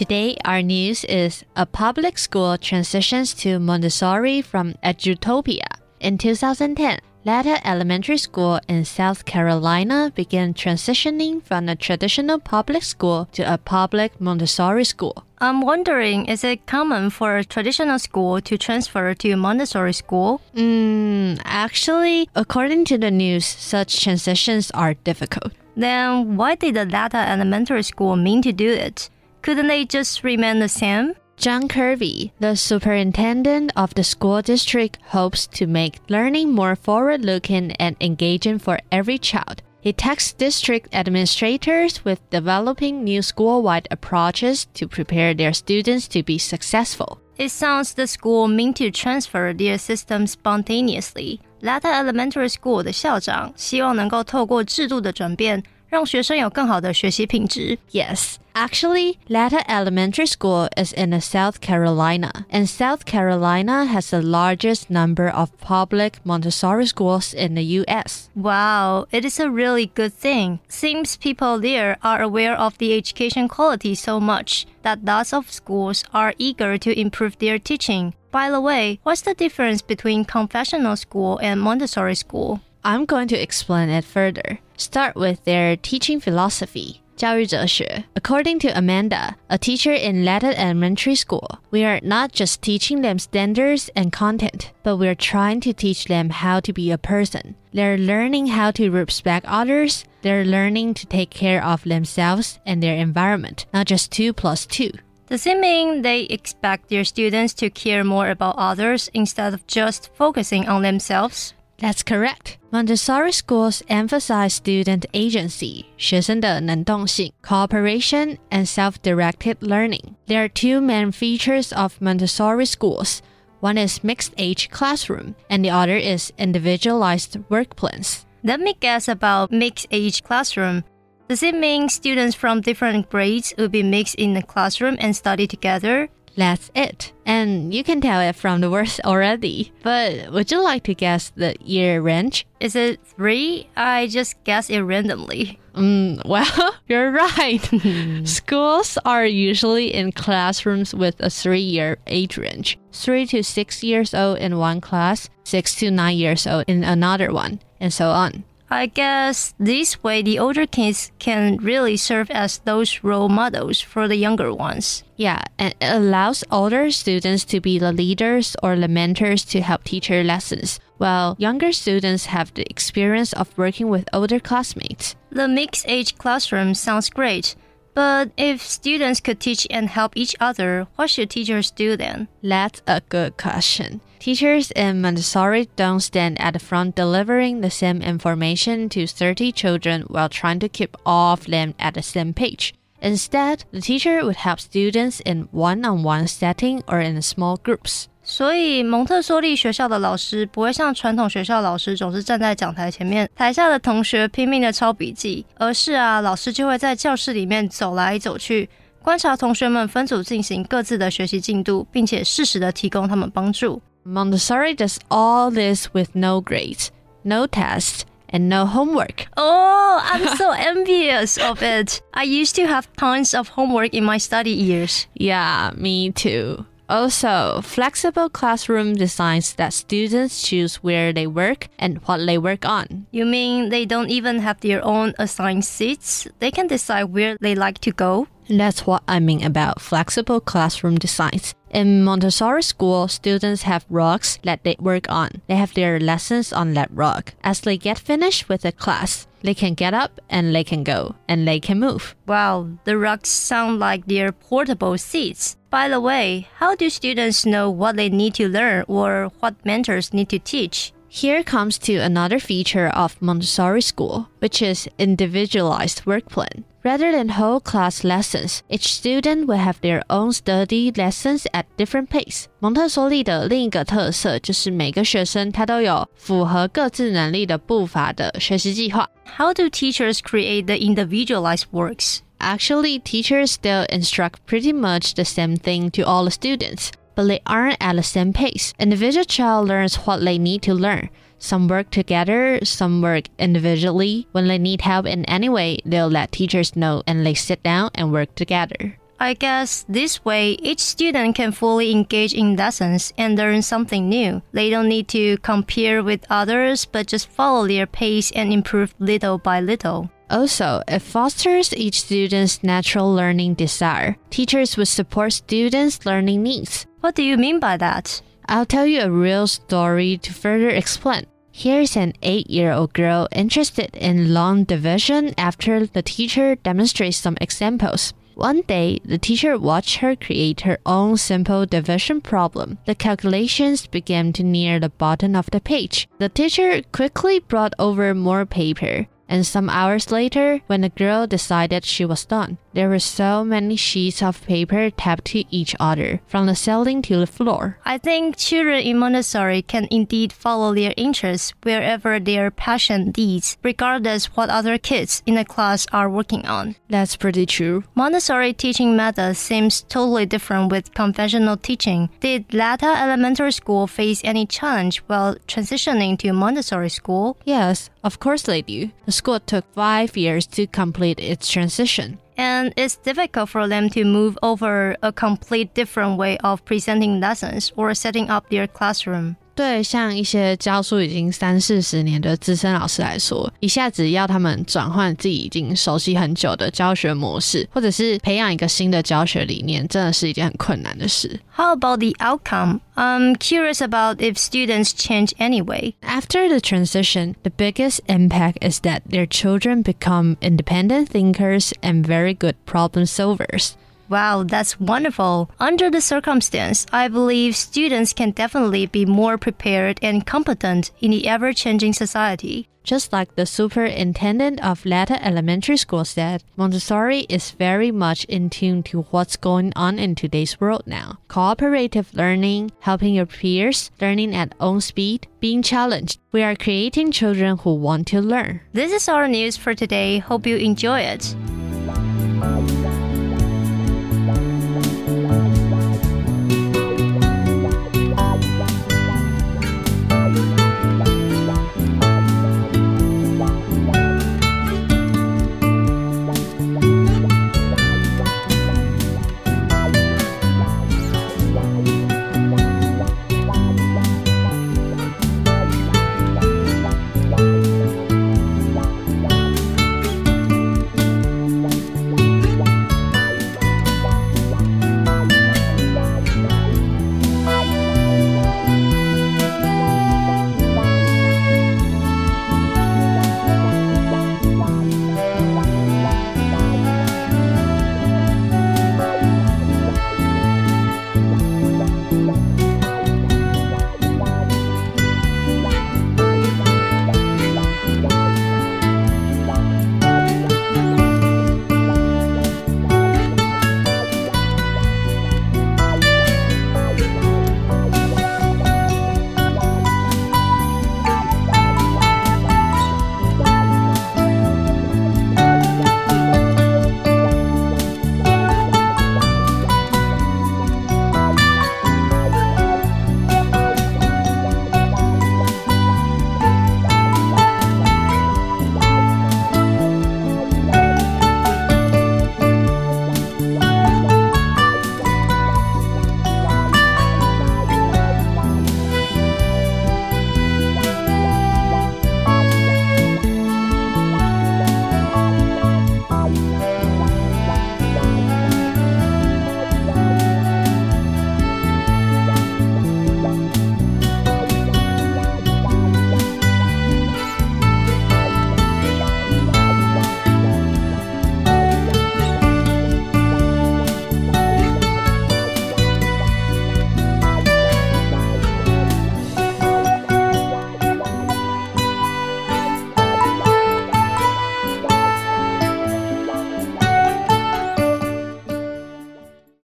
Today, our news is a public school transitions to Montessori from Edutopia. In 2010, Latta Elementary School in South Carolina began transitioning from a traditional public school to a public Montessori school. I'm wondering, is it common for a traditional school to transfer to a Montessori school? Mm, actually, according to the news, such transitions are difficult. Then why did the Latta Elementary School mean to do it? Couldn't they just remain the same? John Kirby, the superintendent of the school district, hopes to make learning more forward looking and engaging for every child. He tasked district administrators with developing new school wide approaches to prepare their students to be successful. It sounds the school meant to transfer their system spontaneously. Latta Elementary School 的校长希望能够透过制度的转变。让学生有更好的学习品质。 Yes, actually, Latta Elementary School is in South Carolina, and South Carolina has the largest number of public Montessori schools in the U.S. Wow, it is a really good thing. Seems people there are aware of the education quality so much that lots of schools are eager to improve their teaching. By the way, what's the difference between confessional school and Montessori school? I'm going to explain it further. Start with their teaching philosophy. 教育哲学. According to Amanda, a teacher in Latta elementary school, we are not just teaching them standards and content, but we are trying to teach them how to be a person. They're learning how to respect others, they're learning to take care of themselves and their environment, not just 2 plus 2. Does it mean they expect their students to care more about others instead of just focusing on themselves? That's correct. Montessori schools emphasize student agency, 学生的能动性, cooperation, and self-directed learning. There are two main features of Montessori schools. One is mixed age classroom, and the other is individualized work plans. Let me guess about mixed age classroom. Does it mean students from different grades will be mixed in the classroom and study together? That's it. And you can tell it from the words already. But would you like to guess the year range? Is it three? I just guess it randomly. Mm, well, you're right. Schools are usually in classrooms with a three year age range three to six years old in one class, six to nine years old in another one, and so on. I guess this way the older kids can really serve as those role models for the younger ones. Yeah, and it allows older students to be the leaders or the mentors to help teach their lessons, while younger students have the experience of working with older classmates. The mixed age classroom sounds great, but if students could teach and help each other, what should teachers do then? That's a good question. Teachers in Montessori don't stand at the front delivering the same information to 30 children while trying to keep all of them at the same page. Instead, the teacher would help students in one-on-one setting or in small groups. 所以蒙特梭利学校的老师不会像传统学校老师总是站在讲台前面，台下的同学拼命的抄笔记，而是啊，老师就会在教室里面走来走去，观察同学们分组进行各自的学习进度，并且适时的提供他们帮助。 Montessori does all this with no grades, no tests, and no homework. Oh, I'm so envious of it. I used to have tons of homework in my study years. Yeah, me too. Also, flexible classroom designs that students choose where they work and what they work on. You mean they don't even have their own assigned seats? They can decide where they like to go? That's what I mean about flexible classroom designs. In Montessori school, students have rocks that they work on. They have their lessons on that rock. As they get finished with the class, they can get up and they can go and they can move. Wow, the rocks sound like they're portable seats. By the way, how do students know what they need to learn or what mentors need to teach? Here comes to another feature of Montessori school, which is individualized work plan. Rather than whole class lessons, each student will have their own study lessons at different pace. 蒙特梭利的另一个特色就是每个学生他都有符合各自能力的步伐的学习计划。 How do teachers create the individualized works? Actually, teachers still instruct pretty much the same thing to all the students, but they aren't at the same pace. Individual child learns what they need to learn. Some work together, some work individually. When they need help in any way, they'll let teachers know and they sit down and work together. I guess this way each student can fully engage in lessons and learn something new. They don't need to compare with others, but just follow their pace and improve little by little. Also, it fosters each student's natural learning desire. Teachers would support students' learning needs. What do you mean by that? I'll tell you a real story to further explain. Here's an eight year old girl interested in long division after the teacher demonstrates some examples. One day, the teacher watched her create her own simple division problem. The calculations began to near the bottom of the page. The teacher quickly brought over more paper. And some hours later, when the girl decided she was done, there were so many sheets of paper taped to each other, from the ceiling to the floor. I think children in Montessori can indeed follow their interests wherever their passion leads, regardless what other kids in the class are working on. That's pretty true. Montessori teaching method seems totally different with conventional teaching. Did Latta Elementary School face any challenge while transitioning to Montessori school? Yes, of course they do. The school took five years to complete its transition. And it's difficult for them to move over a complete different way of presenting lessons or setting up their classroom. 对像一些教书已经三四十年的资深老师来说，一下子要他们转换自己已经熟悉很久的教学模式，或者是培养一个新的教学理念，真的是一件很困难的事。How about the outcome? I'm curious about if students change anyway. After the transition, the biggest impact is that their children become independent thinkers and very good problem solvers. Wow, that's wonderful. Under the circumstance, I believe students can definitely be more prepared and competent in the ever changing society. Just like the superintendent of Latta Elementary School said, Montessori is very much in tune to what's going on in today's world now. Cooperative learning, helping your peers, learning at own speed, being challenged. We are creating children who want to learn. This is our news for today. Hope you enjoy it.